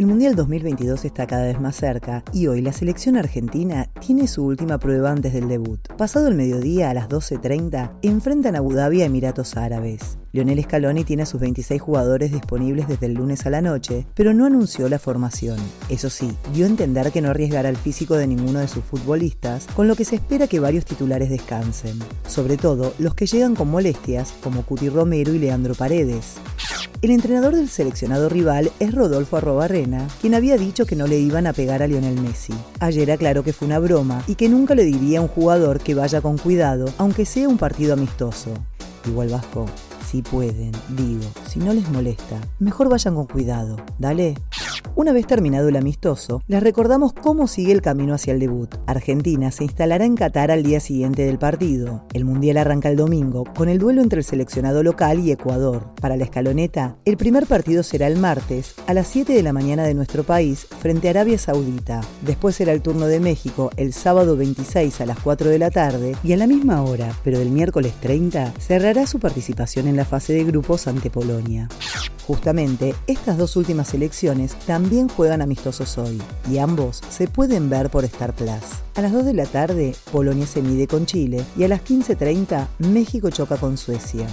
El Mundial 2022 está cada vez más cerca y hoy la selección argentina tiene su última prueba antes del debut. Pasado el mediodía a las 12.30, enfrentan a Abu Dhabi a Emiratos Árabes. Lionel Scaloni tiene a sus 26 jugadores disponibles desde el lunes a la noche, pero no anunció la formación. Eso sí, dio a entender que no arriesgará el físico de ninguno de sus futbolistas, con lo que se espera que varios titulares descansen. Sobre todo los que llegan con molestias, como Cuti Romero y Leandro Paredes. El entrenador del seleccionado rival es Rodolfo Arrobarrena, quien había dicho que no le iban a pegar a Lionel Messi. Ayer aclaró que fue una broma y que nunca le diría a un jugador que vaya con cuidado, aunque sea un partido amistoso. Igual Vasco, si pueden, digo, si no les molesta, mejor vayan con cuidado, dale. Una vez terminado el amistoso, les recordamos cómo sigue el camino hacia el debut. Argentina se instalará en Qatar al día siguiente del partido. El Mundial arranca el domingo con el duelo entre el seleccionado local y Ecuador. Para la escaloneta, el primer partido será el martes a las 7 de la mañana de nuestro país frente a Arabia Saudita. Después será el turno de México el sábado 26 a las 4 de la tarde y a la misma hora, pero el miércoles 30, cerrará su participación en la fase de grupos ante Polonia. Justamente, estas dos últimas elecciones también juegan amistosos hoy y ambos se pueden ver por Star Plus. A las 2 de la tarde, Polonia se mide con Chile y a las 15.30, México choca con Suecia.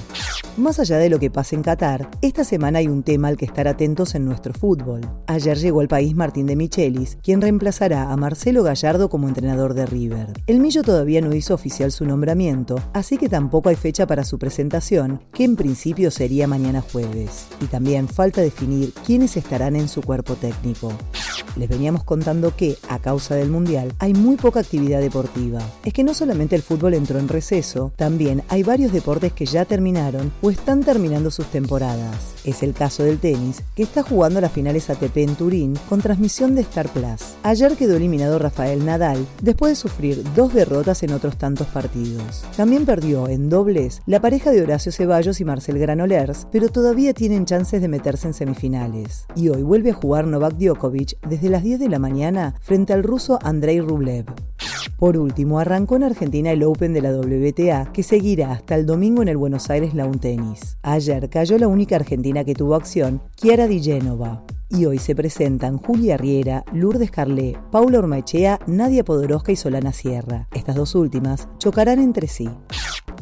Más allá de lo que pasa en Qatar, esta semana hay un tema al que estar atentos en nuestro fútbol. Ayer llegó al país Martín de Michelis, quien reemplazará a Marcelo Gallardo como entrenador de River. El Millo todavía no hizo oficial su nombramiento, así que tampoco hay fecha para su presentación, que en principio sería mañana jueves. Y también falta definir quiénes estarán en su cuerpo técnico. Les veníamos contando que, a causa del Mundial, hay muy poca actividad deportiva. Es que no solamente el fútbol entró en receso, también hay varios deportes que ya terminaron están terminando sus temporadas. Es el caso del tenis, que está jugando las finales ATP en Turín con transmisión de Star Plus. Ayer quedó eliminado Rafael Nadal después de sufrir dos derrotas en otros tantos partidos. También perdió en dobles la pareja de Horacio Ceballos y Marcel Granollers, pero todavía tienen chances de meterse en semifinales. Y hoy vuelve a jugar Novak Djokovic desde las 10 de la mañana frente al ruso Andrei Rublev. Por último, arrancó en Argentina el Open de la WTA, que seguirá hasta el domingo en el Buenos Aires Lawn Tennis. Ayer cayó la única argentina que tuvo acción, Chiara Di Genova. Y hoy se presentan Julia Riera, Lourdes Carlé, Paula Ormaechea, Nadia Podoroska y Solana Sierra. Estas dos últimas chocarán entre sí.